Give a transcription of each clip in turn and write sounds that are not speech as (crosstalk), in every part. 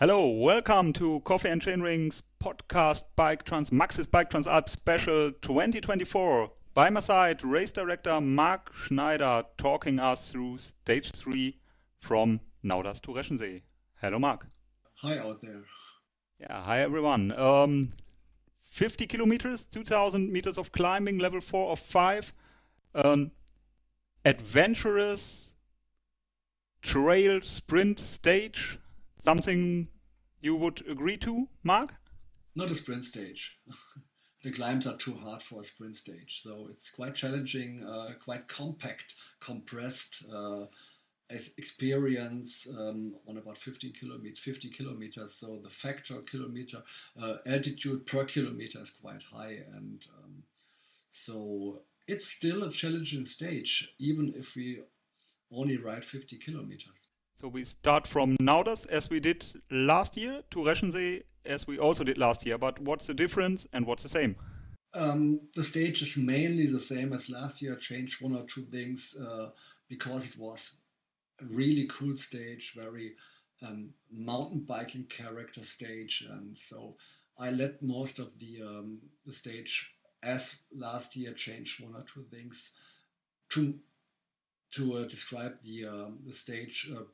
Hello, welcome to Coffee and Chainring's podcast Bike Trans Maxxis Bike Transalp Special 2024. By my side, race director Mark Schneider talking us through stage three from Nauders to Reschensee. Hello, Mark. Hi out there. Yeah, hi everyone. Um, 50 kilometers, 2000 meters of climbing, level four of five. Um, adventurous trail sprint stage something you would agree to, Mark? Not a sprint stage. (laughs) the climbs are too hard for a sprint stage, so it's quite challenging, uh, quite compact, compressed uh, experience um, on about 15 kilometers, 50 kilometers. So the factor kilometer uh, altitude per kilometer is quite high, and um, so it's still a challenging stage, even if we only ride 50 kilometers. So we start from Nauders as we did last year to Reschensee as we also did last year. But what's the difference and what's the same? Um, the stage is mainly the same as last year. Changed one or two things uh, because it was a really cool stage, very um, mountain biking character stage, and so I let most of the um, the stage as last year changed one or two things to to uh, describe the um, the stage uh,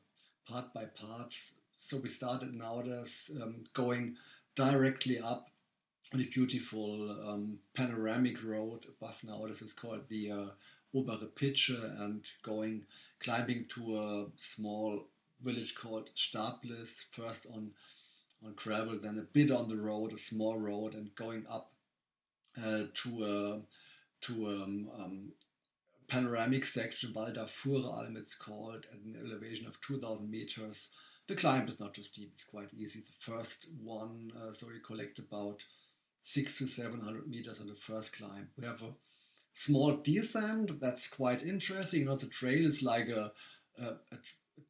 part by part. So we started Nauders um, going directly up on a beautiful um, panoramic road above Nauders. It's called the uh, Obere Pitsche and going climbing to a small village called Staplis, first on on gravel, then a bit on the road, a small road, and going up uh, to a to um, um, panoramic section, Valdafuralm it's called, at an elevation of 2,000 meters. The climb is not too steep, it's quite easy. The first one, uh, so you collect about six to 700 meters on the first climb. We have a small descent that's quite interesting. You know, the trail is like a, a, a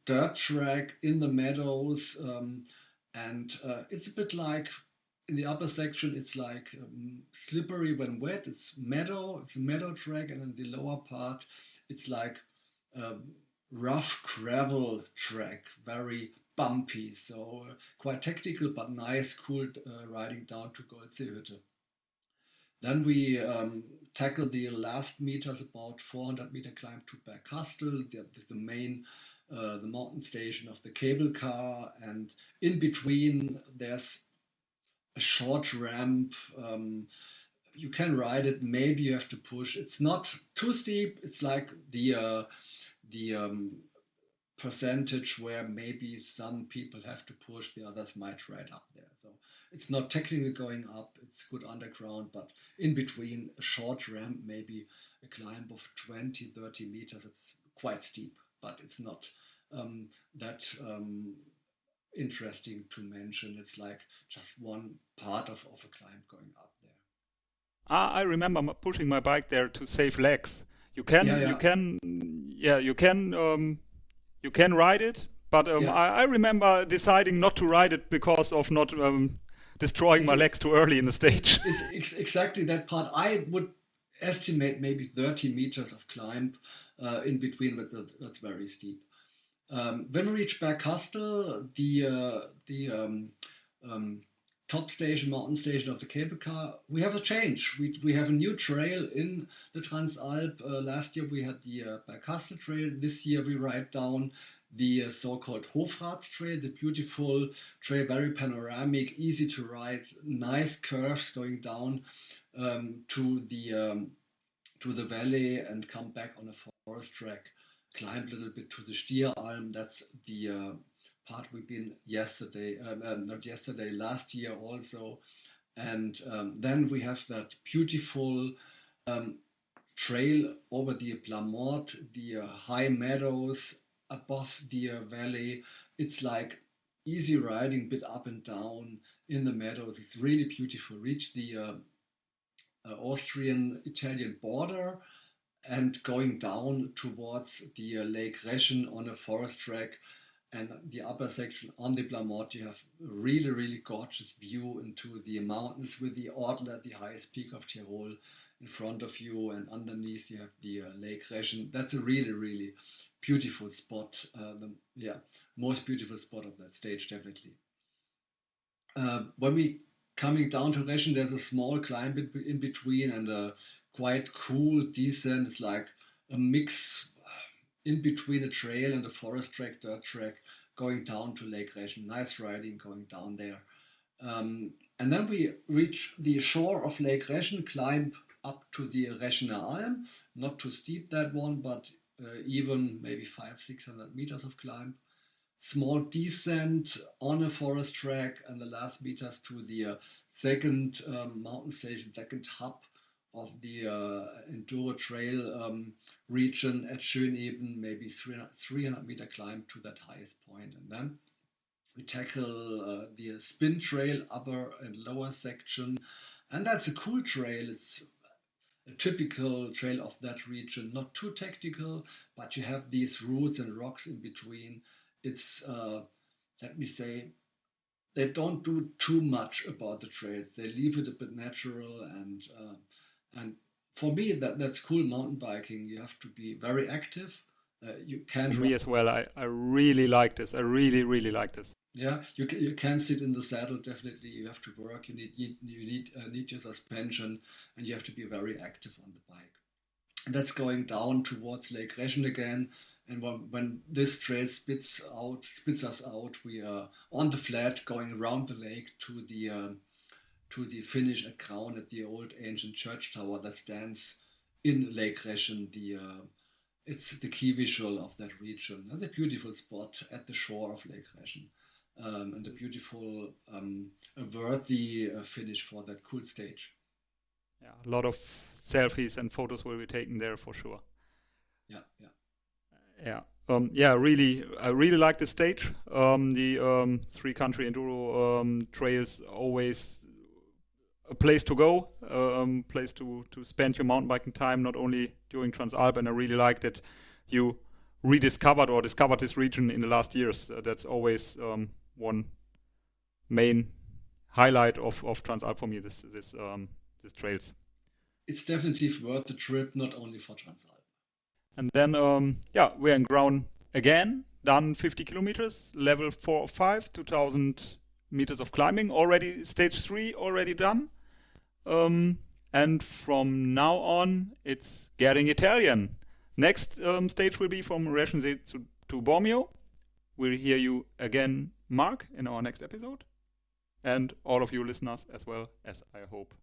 dirt track in the meadows, um, and uh, it's a bit like in the upper section it's like um, slippery when wet. It's meadow it's a meadow track and in the lower part it's like um, rough gravel track very bumpy. So uh, quite technical but nice cool uh, riding down to Goldseehütte. Then we um, tackle the last meters about 400 meter climb to Bergkastel that is the main uh, the mountain station of the cable car and in between there's a short ramp. Um, you can ride it. Maybe you have to push. It's not too steep. It's like the uh, the um, percentage where maybe some people have to push, the others might ride up there. So it's not technically going up. It's good underground, but in between a short ramp, maybe a climb of 20, 30 meters. It's quite steep, but it's not um, that um, interesting to mention. It's like just one part of, of a climb going up there. Ah, I remember pushing my bike there to save legs. You can, yeah, yeah. you can, yeah, you can, um, you can ride it. But um, yeah. I, I, remember deciding not to ride it because of not um, destroying it's my legs too early in the stage. (laughs) It's ex exactly that part. I would estimate maybe 30 meters of climb uh, in between, but that's very steep. Um, when we reach Bergkastel, the uh, the um, um, top station, mountain station of the cable car, we have a change. We, we have a new trail in the Transalp. Uh, last year we had the uh, Bergkastel trail. This year we ride down the uh, so-called Hofrats trail, the beautiful trail, very panoramic, easy to ride, nice curves going down um, to the um, to the valley and come back on a forest track climbed a little bit to the Stieralm. That's the uh, part we've been yesterday, um, um, not yesterday, last year also. And um, then we have that beautiful um, trail over the Plamort, the uh, high meadows above the uh, valley. It's like easy riding, bit up and down in the meadows. It's really beautiful. Reach the uh, uh, Austrian-Italian border and going down towards the uh, Lake Reschen on a forest track. And the upper section on the Plamort, you have a really, really gorgeous view into the mountains with the Ortler, the highest peak of Tyrol, in front of you. And underneath, you have the uh, Lake Reschen. That's a really, really beautiful spot. Uh, the yeah, most beautiful spot of that stage, definitely. uh, when we coming down to Reschen, there's a small climb in between and a quite cool descent. It's like a mix in between a trail and a forest track, dirt track, going down to Lake Reschen. Nice riding going down there. Um, and then we reach the shore of Lake Reschen, climb up to the Reschener Alm. Not too steep that one, but uh, even maybe five, six hundred meters of climb. Small descent on a forest track, and the last meters to the uh, second um, mountain station, second hub of the uh, Enduro Trail um, region at Schöneben, maybe 300, 300 meter climb to that highest point. And then we tackle uh, the spin trail, upper and lower section. And that's a cool trail. It's a typical trail of that region, not too tactical, but you have these roots and rocks in between. It's, uh, let me say, they don't do too much about the trails. They leave it a bit natural and uh, and for me, that that's cool mountain biking. You have to be very active. Uh, you can't. Me as well. I, I really like this. I really really like this. Yeah, you can, you can sit in the saddle. Definitely, you have to work. You need you, you need uh, need your suspension, and you have to be very active on the bike. And that's going down towards Lake Reschen again. And when, when this trail spits out, spits us out, we are on the flat going around the lake to the um, to the finish a crown at the old ancient church tower that stands in Lake Reschen. The uh, it's the key visual of that region. And a beautiful spot at the shore of Lake Reschen. Um, and a beautiful, um, a worthy uh, finish for that cool stage. Yeah, a lot of selfies and photos will be taken there for sure. Yeah, yeah, yeah. Um, yeah, really, I really like the stage. Um, the um, three country enduro um, trails always a place to go, a um, place to, to spend your mountain biking time, not only during Transalp. And I really like that you rediscovered or discovered this region in the last years. Uh, that's always um, one main highlight of, of Transalp for me. This this um, this trails. It's definitely worth the trip, not only for Transalp. And then um, yeah, we're in ground again. Done 50 kilometers, level four or five, 2,000 meters of climbing already. Stage three already done. Um, and from now on, it's getting Italian. Next um, stage will be from Reschensee to, to Bormio. We'll hear you again, Mark, in our next episode. And all of you listeners as well, as I hope.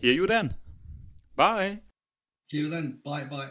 Hear you then. Bye. Hear you then. Bye bye.